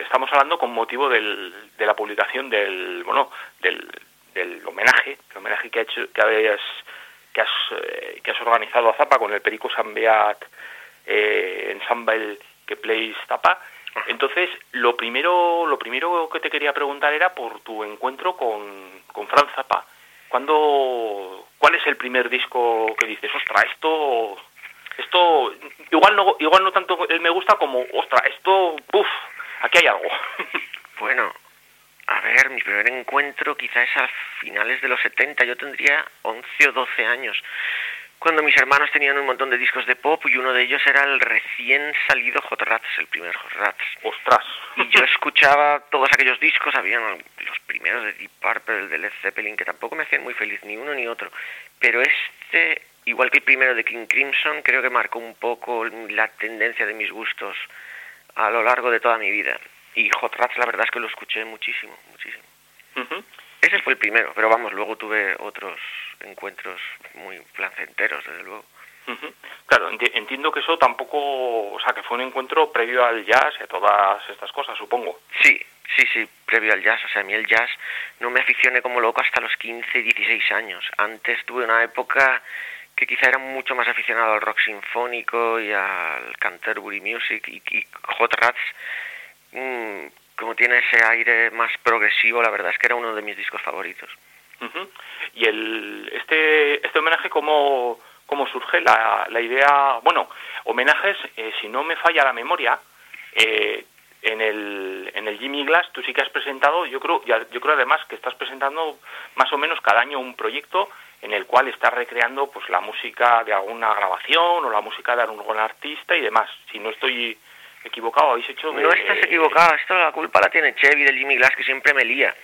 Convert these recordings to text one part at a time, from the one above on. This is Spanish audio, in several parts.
estamos hablando con motivo del, de la publicación del, bueno, del, homenaje, el homenaje que, ha hecho, que, habías, que, has, eh, que has organizado a Zapa con el Perico Sambeat eh, Ensemble que plays Zapa. Entonces, lo primero, lo primero que te quería preguntar era por tu encuentro con, con Fran Zappa. ¿Cuándo, ¿Cuál es el primer disco que dices, ostra, esto, esto, igual no, igual no tanto él me gusta como, ostra, esto, uff, aquí hay algo? Bueno, a ver, mi primer encuentro quizás a finales de los 70, yo tendría 11 o 12 años, cuando mis hermanos tenían un montón de discos de pop y uno de ellos era el recién salido Hot Rats, el primer Hot Rats. ¡Ostras! Y yo escuchaba todos aquellos discos, habían los primeros de Deep Purple, de Led Zeppelin, que tampoco me hacían muy feliz ni uno ni otro, pero este, igual que el primero de King Crimson, creo que marcó un poco la tendencia de mis gustos a lo largo de toda mi vida. Y Hot Rats la verdad es que lo escuché muchísimo, muchísimo. Ese fue el primero, pero vamos, luego tuve otros encuentros muy placenteros, desde luego. Claro, entiendo que eso tampoco, o sea, que fue un encuentro previo al jazz y a todas estas cosas, supongo. Sí, sí, sí, previo al jazz. O sea, a mí el jazz no me aficioné como loco hasta los 15, 16 años. Antes tuve una época que quizá era mucho más aficionado al rock sinfónico y al Canterbury Music y, Hot Rats Mm, como tiene ese aire más progresivo, la verdad es que era uno de mis discos favoritos. Y el, este, este homenaje, ¿cómo, cómo surge la, la idea? Bueno, homenajes, eh, si no me falla la memoria, eh, en el, en el Jimmy Glass tú sí que has presentado, yo creo, yo creo además que estás presentando más o menos cada año un proyecto en el cual estás recreando pues la música de alguna grabación o la música de algún artista y demás. Si no estoy equivocado, habéis hecho... No estás equivocado, esto la culpa la tiene Chevy del Jimmy Glass, que siempre me lía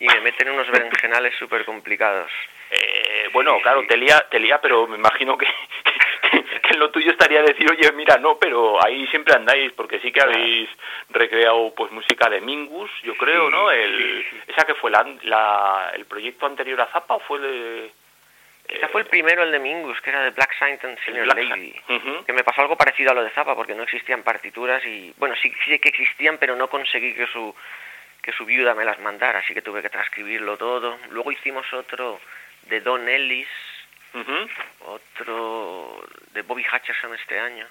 y me meten unos berenjenales súper complicados. Eh, bueno, claro, te lía, te lía, pero me imagino que, que, lo tuyo estaría decir, oye, mira, no, pero ahí siempre andáis, porque sí que habéis recreado pues música de Mingus, yo creo, ¿no? El, ¿Esa que fue la, la, el proyecto anterior a Zappa o fue de...? Quizá fue el primero, el de Mingus, que era de Black Saint and Senior Lady. Que me pasó algo parecido a lo de Zappa, porque no existían partituras y... Bueno, sí, sí que existían, pero no conseguí que su, que su viuda me las mandara, así que tuve que transcribirlo todo. Luego hicimos otro de Don Ellis, otro de Bobby Hutcherson este año.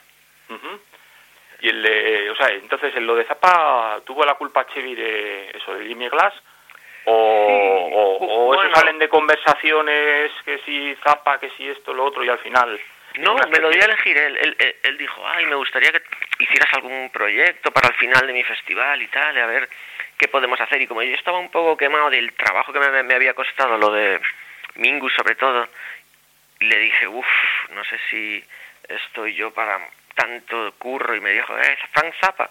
Y el de, o sea, entonces en lo de Zappa tuvo la culpa Chevy de eso, de Jimmy Glass, o, o, salen de conversaciones que si Zapa, que si esto, lo otro y al final... No, me lo dio a elegir. Él, él, él, dijo, ay, me gustaría que hicieras algún proyecto para el final de mi festival y tal, a ver qué podemos hacer. Y como yo estaba un poco quemado del trabajo que me, me había costado, lo de Mingus sobre todo, le dije, uff, no sé si estoy yo para tanto curro. Y me dijo, eh, Frank Zappa.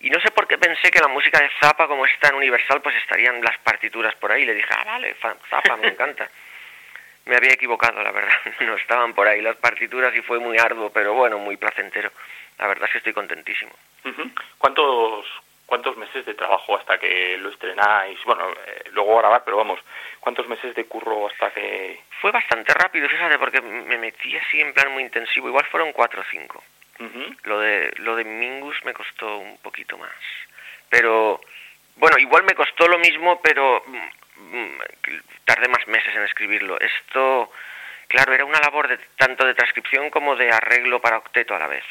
Y no sé por qué pensé que la música de Zappa, como es tan universal, pues estarían las partituras por ahí. Le dije, ah, vale, Zappa, me encanta. me había equivocado, la verdad. No estaban por ahí las partituras y fue muy arduo, pero bueno, muy placentero. La verdad es que estoy contentísimo. ¿Cuántos, ¿Cuántos meses de trabajo hasta que lo estrenáis? Bueno, eh, luego grabar, pero vamos, ¿cuántos meses de curro hasta que...? Fue bastante rápido, fíjate, porque me metí así en plan muy intensivo. Igual fueron cuatro o cinco. Lo de lo de Mingus me costó un poquito más. Pero bueno, igual me costó lo mismo, pero mm, mm, tardé más meses en escribirlo. Esto, claro, era una labor de, tanto de transcripción como de arreglo para octeto a la vez.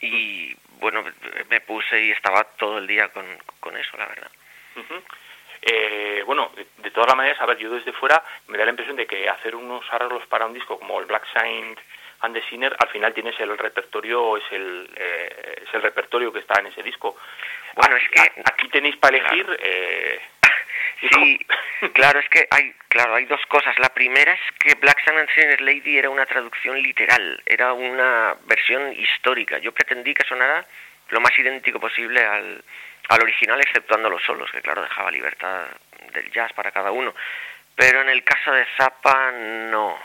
Y bueno, me puse y estaba todo el día con, con eso, la verdad. Eh, bueno, de, todas las maneras, a ver, yo desde fuera me da la impresión de que hacer unos arreglos para un disco como el Black Saint and the Sinner, al final tienes el repertorio, es el, eh, es el repertorio que está en ese disco. Bueno, es que aquí tenéis para elegir. Eh, sí, claro, es que hay, claro, hay dos cosas. La primera es que Black Sun and Sinner Lady era una traducción literal, era una versión histórica. Yo pretendí que sonara lo más idéntico posible al, al original, exceptuando los solos, que claro, dejaba libertad del jazz para cada uno. Pero en el caso de Zappa, no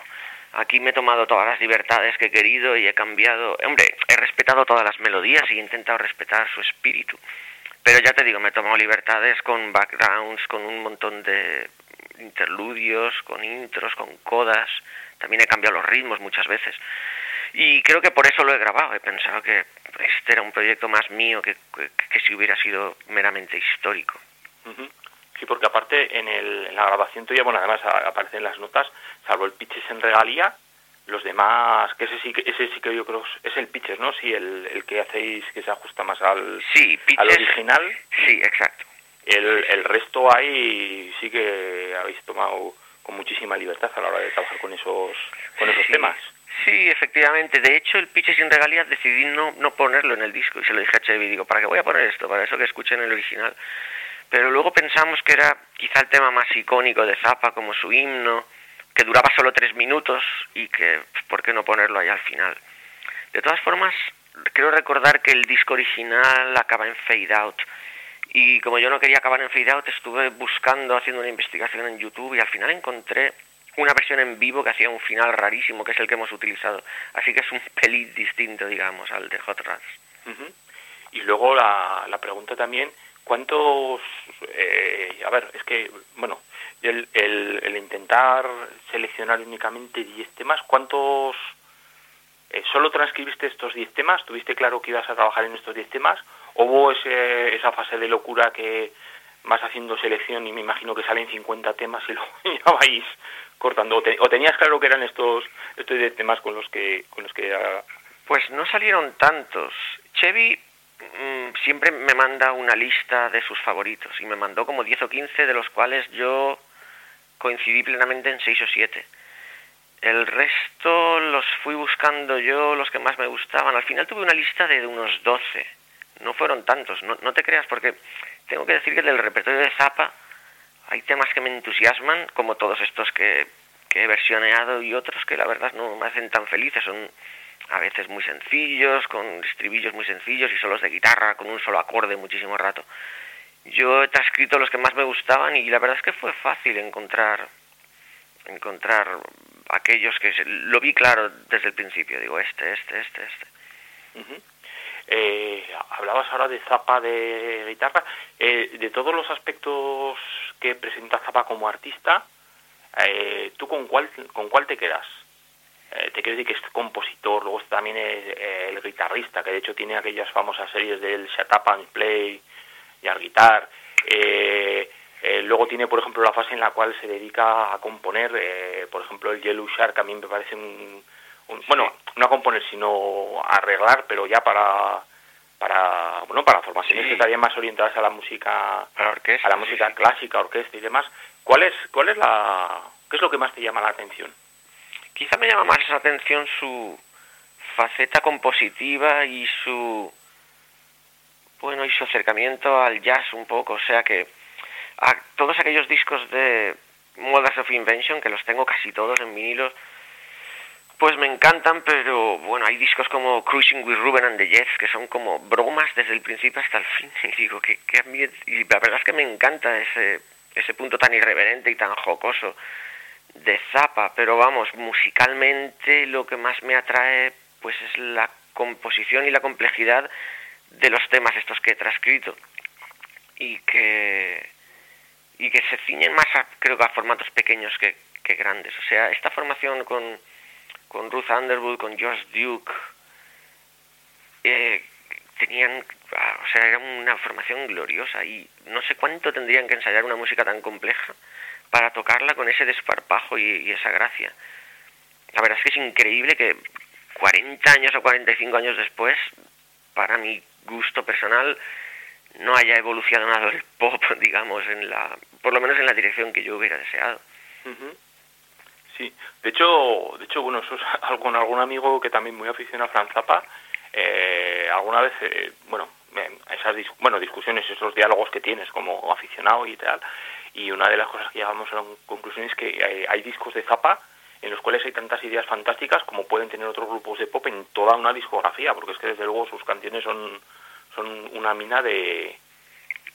Aquí me he tomado todas las libertades que he querido y he cambiado. Hombre, he respetado todas las melodías y he intentado respetar su espíritu. Pero ya te digo, me he tomado libertades con backgrounds, con un montón de interludios, con intros, con codas. También he cambiado los ritmos muchas veces. Y creo que por eso lo he grabado. He pensado que este era un proyecto más mío que, que, si hubiera sido meramente histórico. Sí, porque aparte en, el, en la grabación tuya, bueno, además aparecen las notas, salvo el Pitches en regalía, los demás, que ese sí, ese sí que yo creo es el Pitches, ¿no? Sí, el, el que hacéis que se ajusta más al, sí, al original. Sí, exacto. El, el resto ahí sí que habéis tomado con muchísima libertad a la hora de trabajar con esos, con esos temas. Sí, efectivamente. De hecho, el Pitches sin regalías decidí no, no ponerlo en el disco y se lo dije a Chevy. Digo, ¿para qué voy a poner esto? Para eso que escuchen el original. Pero luego pensamos que era quizá el tema más icónico de Zappa, como su himno, que duraba solo tres minutos y que, pues, ¿por qué no ponerlo ahí al final? De todas formas, quiero recordar que el disco original acaba en Fade Out. Y como yo no quería acabar en Fade Out, estuve buscando, haciendo una investigación en YouTube y al final encontré una versión en vivo que hacía un final rarísimo, que es el que hemos utilizado. Así que es un pelín distinto, digamos, al de Hot Rats. Y luego la, la pregunta también, ¿cuántos... Eh, a ver, es que, bueno, el, el, intentar seleccionar únicamente 10 temas, ¿cuántos... Eh, ¿Solo transcribiste estos 10 temas? ¿Tuviste claro que ibas a trabajar en estos 10 temas? ¿O hubo ese, esa fase de locura que vas haciendo selección y me imagino que salen 50 temas y luego ya vais cortando? ¿O, tenías claro que eran estos, estos 10 temas con los que... Con los que Pues no salieron tantos. Chevy siempre me manda una lista de sus favoritos y me mandó como 10 o 15 de los cuales yo coincidí plenamente en seis o siete. El resto los fui buscando yo, los que más me gustaban. Al final tuve una lista de unos doce. No fueron tantos, no, no te creas, porque tengo que decir que del repertorio de Zappa hay temas que me entusiasman, como todos estos que, que he versioneado y otros que la verdad no me hacen tan felices. Son a veces muy sencillos, con estribillos muy sencillos y solos de guitarra, con un solo acorde muchísimo rato. Yo he transcrito los que más me gustaban y la verdad es que fue fácil encontrar encontrar aquellos que lo vi claro desde el principio, digo este, este, este, este. eh, hablabas ahora de Zapa de guitarra, eh, de todos los aspectos que presenta Zapa como artista, eh, ¿tú con cuál, con cuál te quedas? Te quiero decir que es compositor, luego también es el guitarrista, que de hecho tiene aquellas famosas series del Shut Up and Play, y al guitar. Eh, eh, luego tiene, por ejemplo, la fase en la cual se dedica a componer, eh, por ejemplo, el Yellow Shark a mí me parece un, bueno, no a componer, sino a arreglar, pero ya para para bueno para formaciones que estarían más orientadas a la música a la música clásica orquesta y demás. Cuál es cuál es la qué es lo que más te llama la atención quizá me llama más la atención su faceta compositiva y su bueno, y su acercamiento al jazz un poco, o sea que a todos aquellos discos de Modas of Invention, que los tengo casi todos en vinilos, pues me encantan, pero bueno, hay discos como Cruising with Ruben and the Jets, que son como bromas desde el principio hasta el fin, y digo que, y la verdad es que me encanta ese, ese punto tan irreverente y tan jocoso de Zappa, pero vamos, musicalmente lo que más me atrae pues es la composición y la complejidad de los temas estos que he transcrito y que y que se ciñen más a, creo que a formatos pequeños que, grandes. O sea, esta formación con, con Ruth Underwood, con Josh Duke, eh, tenían, ah, o sea, era una formación gloriosa y no sé cuánto tendrían que ensayar una música tan compleja para tocarla con ese desparpajo y, y esa gracia. La verdad es que es increíble que 40 años o 45 años después, para mí gusto personal no haya evolucionado el pop, digamos, en la, por lo menos en la dirección que yo hubiera deseado. Sí, de hecho, de hecho, bueno, eso es con algún amigo que también muy aficionado a Franz Zappa, eh, alguna vez, eh, bueno, esas bueno, discusiones, esos diálogos que tienes como aficionado y tal, y una de las cosas que llegamos a la conclusión es que hay, hay discos de Zappa en los cuales hay tantas ideas fantásticas como pueden tener otros grupos de pop en toda una discografía, porque es que desde luego sus canciones son, son una mina de,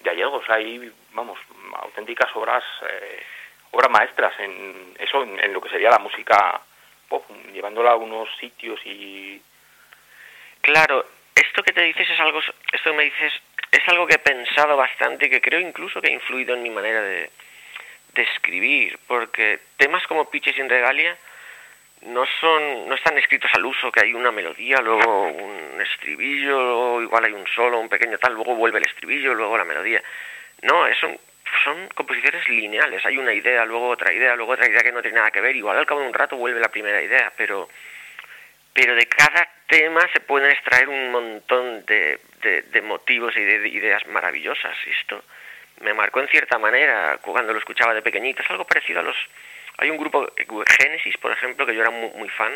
de hallazgos. Hay, vamos, auténticas obras, eh, obras maestras en eso, en, lo que sería la música pop, llevándola a unos sitios y... Claro, esto que te dices es algo, esto que me dices es algo que he pensado bastante y que creo incluso que ha influido en mi manera de, escribir, porque temas como Pitches sin Regalia no son no están escritos al uso que hay una melodía luego un estribillo igual hay un solo un pequeño tal luego vuelve el estribillo luego la melodía. No son son composiciones lineales hay una idea luego otra idea luego otra idea que no tiene nada que ver igual al cabo de un rato vuelve la primera idea pero pero de cada tema se pueden extraer un montón de, de, motivos y de, ideas maravillosas esto me marcó en cierta manera cuando lo escuchaba de pequeñito es algo parecido a los hay un grupo, Génesis, por ejemplo, que yo era muy, fan.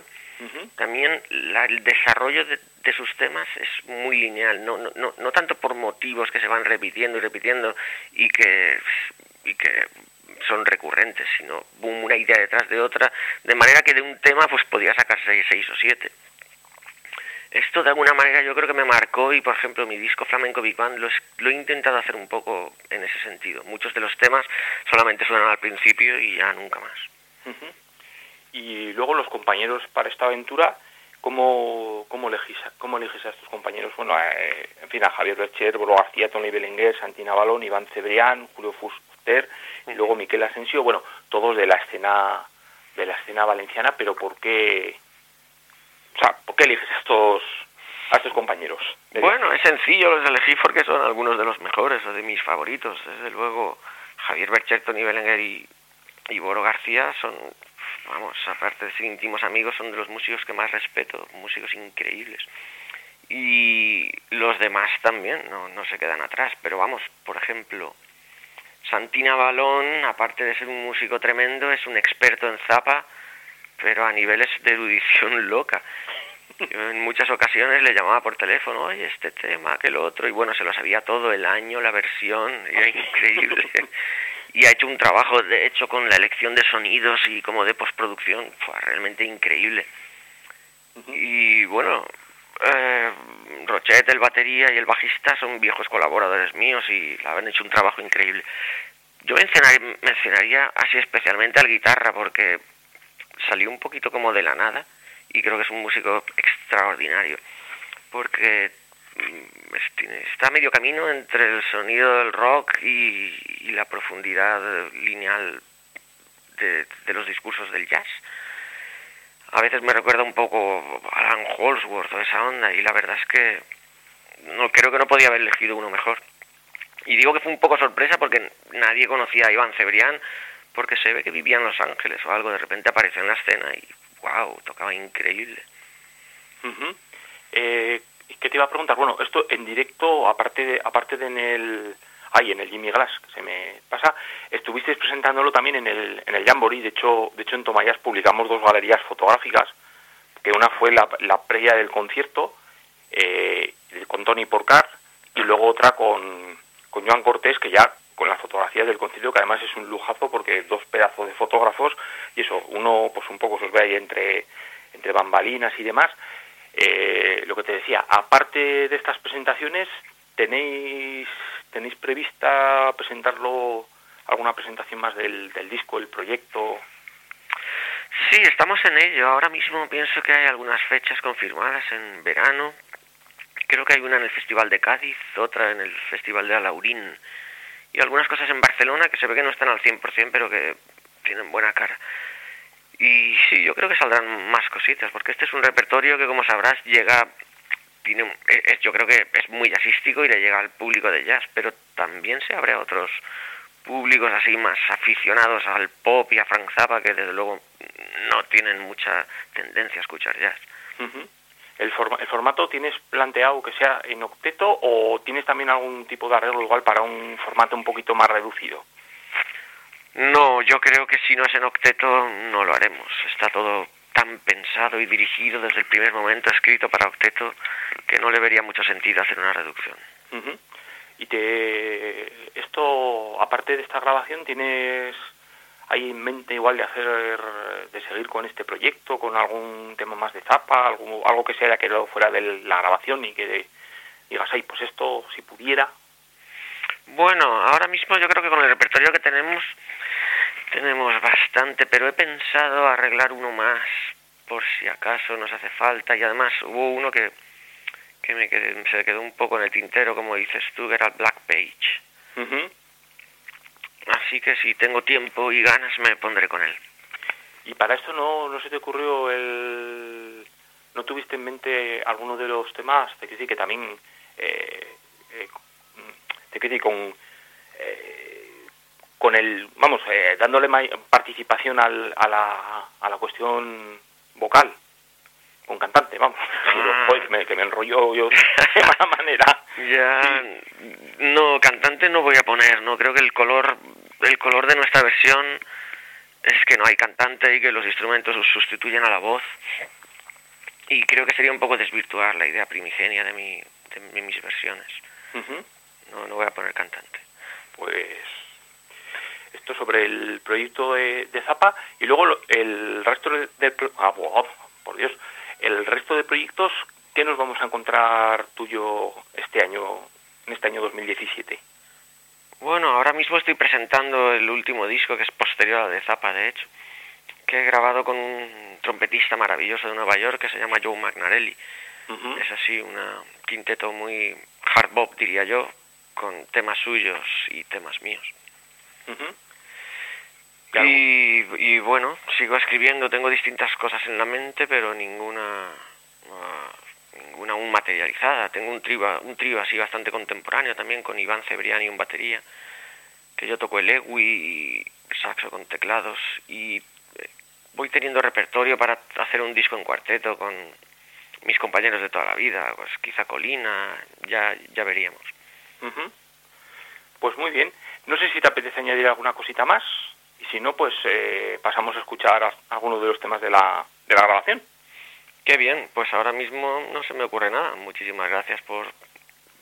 También el desarrollo de, sus temas es muy lineal, no, no, no, tanto por motivos que se van repitiendo y repitiendo y que, y que son recurrentes, sino una idea detrás de otra, de manera que de un tema pues podía sacarse seis o siete. Esto de alguna manera yo creo que me marcó y por ejemplo mi disco Flamenco Big Band lo, lo, he intentado hacer un poco en ese sentido. Muchos de los temas solamente suenan al principio y ya nunca más. Y luego los compañeros para esta aventura, ¿cómo, cómo, elegís, cómo eliges a estos compañeros? Bueno, eh, en fin, a Javier Bercher, Bolo García, Tony Belenguer, Santina Balón, Iván Cebrián, Julio Fuster y luego Miquel Asensio, bueno, todos de la escena de la escena valenciana, pero ¿por qué, o sea, ¿por qué eliges estos, a estos compañeros? Bueno, es sencillo, los elegí porque son algunos de los mejores o de mis favoritos. Desde luego, Javier Bercher, Tony Belenguer y, y Boro García son, vamos, aparte de ser íntimos amigos, son de los músicos que más respeto, músicos increíbles. Y los demás también, no, no se quedan atrás, pero vamos, por ejemplo, Santina Balón, aparte de ser un músico tremendo, es un experto en zapa, pero a niveles de erudición loca. Yo en muchas ocasiones le llamaba por teléfono, oye, este tema, aquel otro, y bueno, se lo sabía todo, el año, la versión, era increíble. y ha hecho un trabajo, de hecho, con la elección de sonidos y como de postproducción, fue realmente increíble. Y bueno, eh, Rochet, el batería y el bajista son viejos colaboradores míos y han hecho un trabajo increíble. Yo mencionaría así especialmente al guitarra porque salió un poquito como de la nada y creo que es un músico extraordinario porque Mm, está medio camino entre el sonido del rock y, la profundidad lineal de, los discursos del jazz. A veces me recuerda un poco a Alan Holsworth o esa onda y la verdad es que no creo que no podía haber elegido uno mejor. Y digo que fue un poco sorpresa porque nadie conocía a Iván Cebrián porque se ve que vivía en Los Ángeles o algo, de repente apareció en la escena y wow, tocaba increíble. eh, ¿Qué te iba a preguntar? Bueno, esto en directo, aparte de, aparte de en el... Ay, en el Jimmy Glass, que se me pasa, estuvisteis presentándolo también en el, en el Jamboree, de hecho, de hecho en Tomayas publicamos dos galerías fotográficas, que una fue la, la previa del concierto, eh, con Tony Porcar, y luego otra con, con Joan Cortés, que ya con las fotografías del concierto, que además es un lujazo porque dos pedazos de fotógrafos, y eso, uno pues un poco se os ve ahí entre, entre bambalinas y demás, eh, lo que te decía, aparte de estas presentaciones, ¿tenéis, tenéis prevista presentarlo alguna presentación más del, del disco, el proyecto? Sí, estamos en ello. Ahora mismo pienso que hay algunas fechas confirmadas en verano. Creo que hay una en el Festival de Cádiz, otra en el Festival de Alaurín y algunas cosas en Barcelona que se ve que no están al 100%, pero que tienen buena cara. Y sí, yo creo que saldrán más cositas, porque este es un repertorio que, como sabrás, llega, tiene, es, yo creo que es muy jazzístico y le llega al público de jazz, pero también se abre a otros públicos así más aficionados al pop y a Frank Zappa, que desde luego no tienen mucha tendencia a escuchar jazz. ¿El, ¿El formato tienes planteado que sea en octeto o tienes también algún tipo de arreglo igual para un formato un poquito más reducido? No, yo creo que si no es en octeto no lo haremos. Está todo tan pensado y dirigido desde el primer momento, escrito para octeto, que no le vería mucho sentido hacer una reducción. Y te, esto, aparte de esta grabación, tienes ahí en mente igual de hacer, de seguir con este proyecto, con algún tema más de zapa, algo, algo que se haya quedado fuera de la grabación y que digas, ay, pues esto, si pudiera. Bueno, ahora mismo yo creo que con el repertorio que tenemos tenemos bastante, pero he pensado arreglar uno más por si acaso nos hace falta y además hubo uno que, que me se quedó un poco en el tintero, como dices tú, que era el Black Page. Así que si tengo tiempo y ganas me pondré con él. ¿Y para esto no, no se te ocurrió el... ¿No tuviste en mente alguno de los temas? Te quiero decir que también... Eh, eh, te quiero decir con... Eh, con el... Vamos, eh, dándole participación al, a, la, a la cuestión vocal con cantante, vamos. Ah. que, me, que me enrolló yo de mala manera. Ya, no, cantante no voy a poner, no creo que el color, el color de nuestra versión es que no hay cantante y que los instrumentos sustituyen a la voz. Y creo que sería un poco desvirtuar la idea primigenia de, mi, de mis versiones. No, no voy a poner cantante. Pues esto sobre el proyecto de, de Zapa y luego el resto del... De, ah, por Dios, el resto de proyectos, ¿qué nos vamos a encontrar tuyo este año, en este año 2017? Bueno, ahora mismo estoy presentando el último disco que es posterior a de Zappa, de hecho, que he grabado con un trompetista maravilloso de Nueva York que se llama Joe Magnarelli. Es así, un quinteto muy hard bop, diría yo, con temas suyos y temas míos. Y, y, bueno, sigo escribiendo, tengo distintas cosas en la mente, pero ninguna ninguna aún materializada. Tengo un trío, un trío así bastante contemporáneo también con Iván Cebriani en batería, que yo toco el egui, saxo con teclados y eh, voy teniendo repertorio para hacer un disco en cuarteto con mis compañeros de toda la vida, pues quizá Colina, ya, ya veríamos. Pues muy bien. No sé si te apetece añadir alguna cosita más y si no, pues eh, pasamos a escuchar algunos de los temas de la, de la grabación. Qué bien, pues ahora mismo no se me ocurre nada. Muchísimas gracias por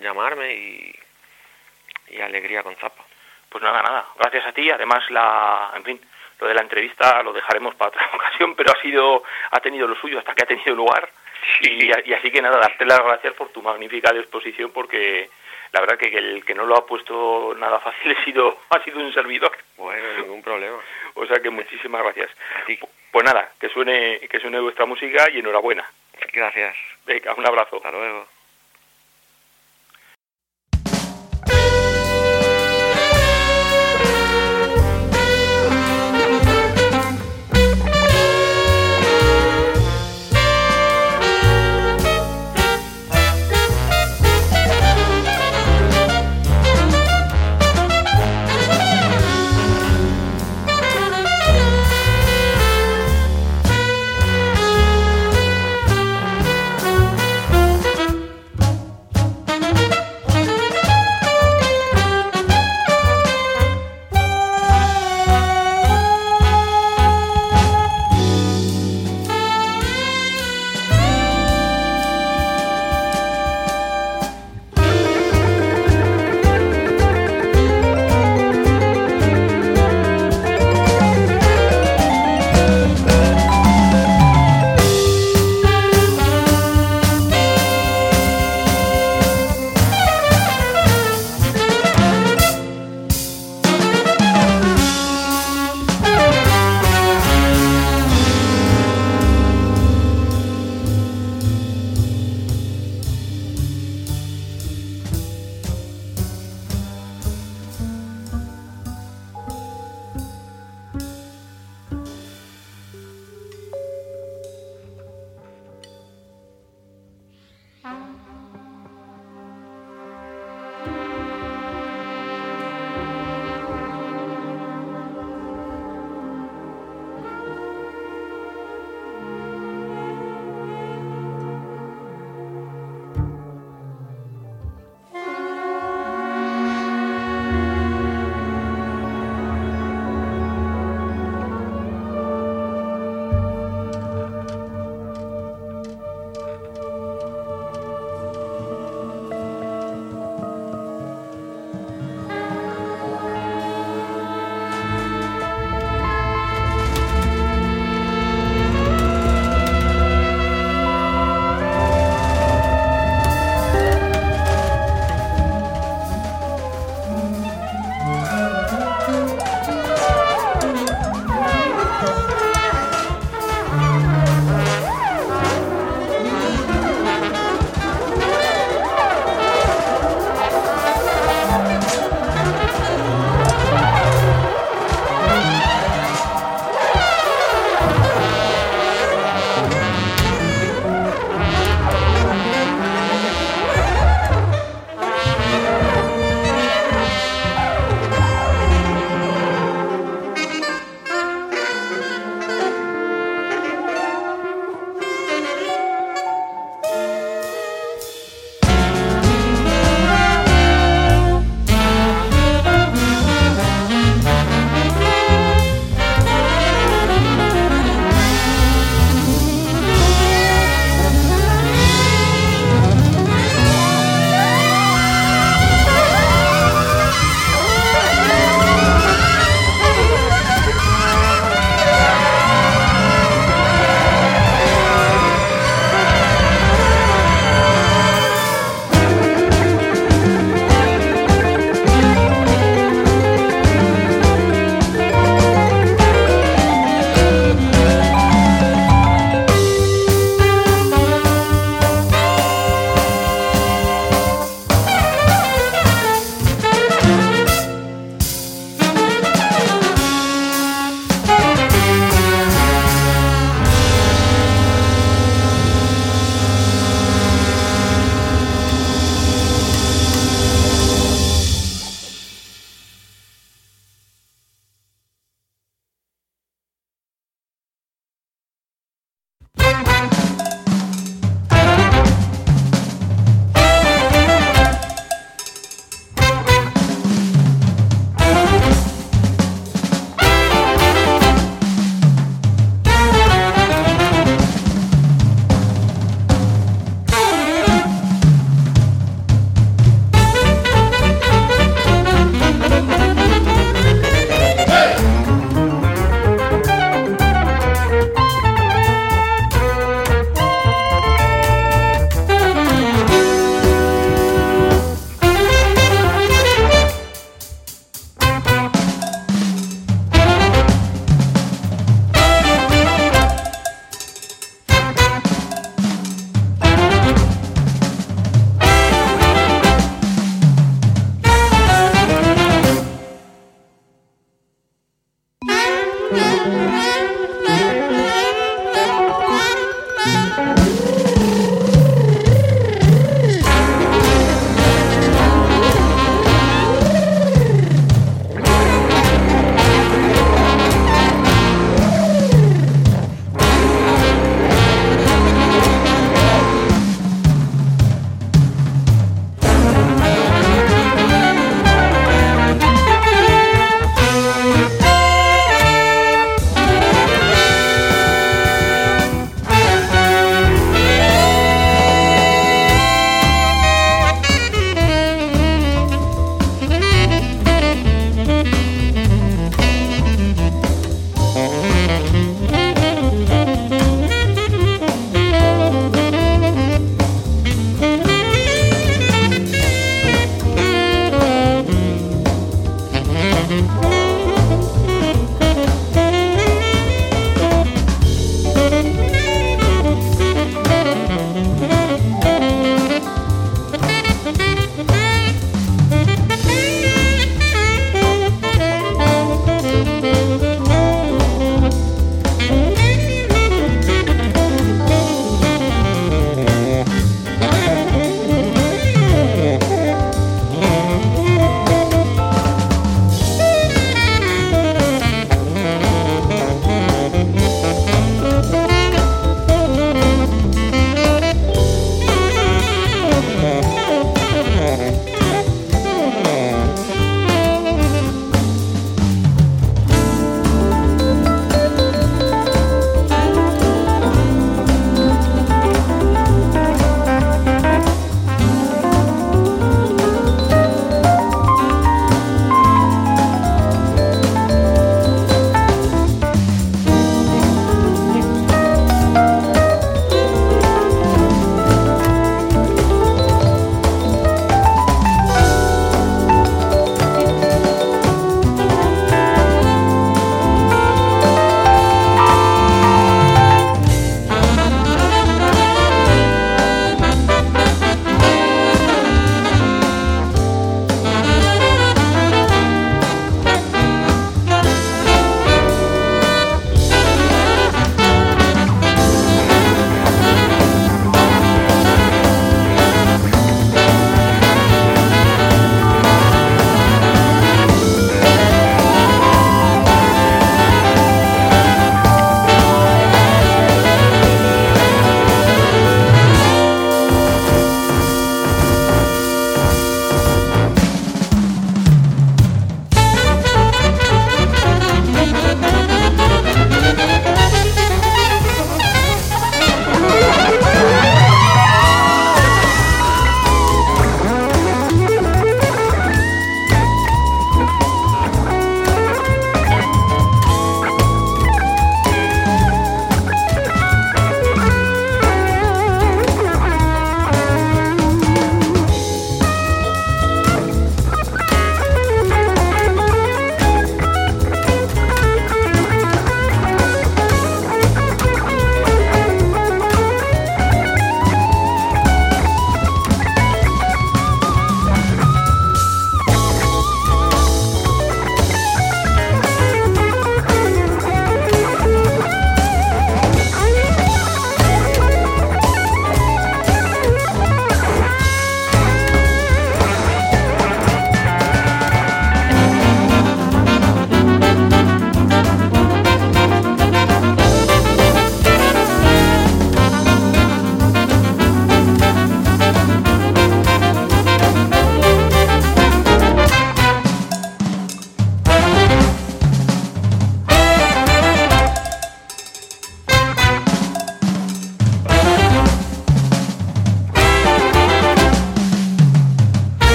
llamarme y, y alegría con Zapa. Pues nada, nada. Gracias a ti. Además, la, en fin, lo de la entrevista lo dejaremos para otra ocasión, pero ha sido, ha tenido lo suyo hasta que ha tenido lugar. Y, así que nada, darte las gracias por tu magnífica disposición, porque la verdad que el que no lo ha puesto nada fácil ha sido, ha sido un servidor. Bueno, ningún problema. O sea que muchísimas gracias. Pues nada, que suene, que suene vuestra música y enhorabuena. Gracias. Venga, un abrazo. Hasta luego.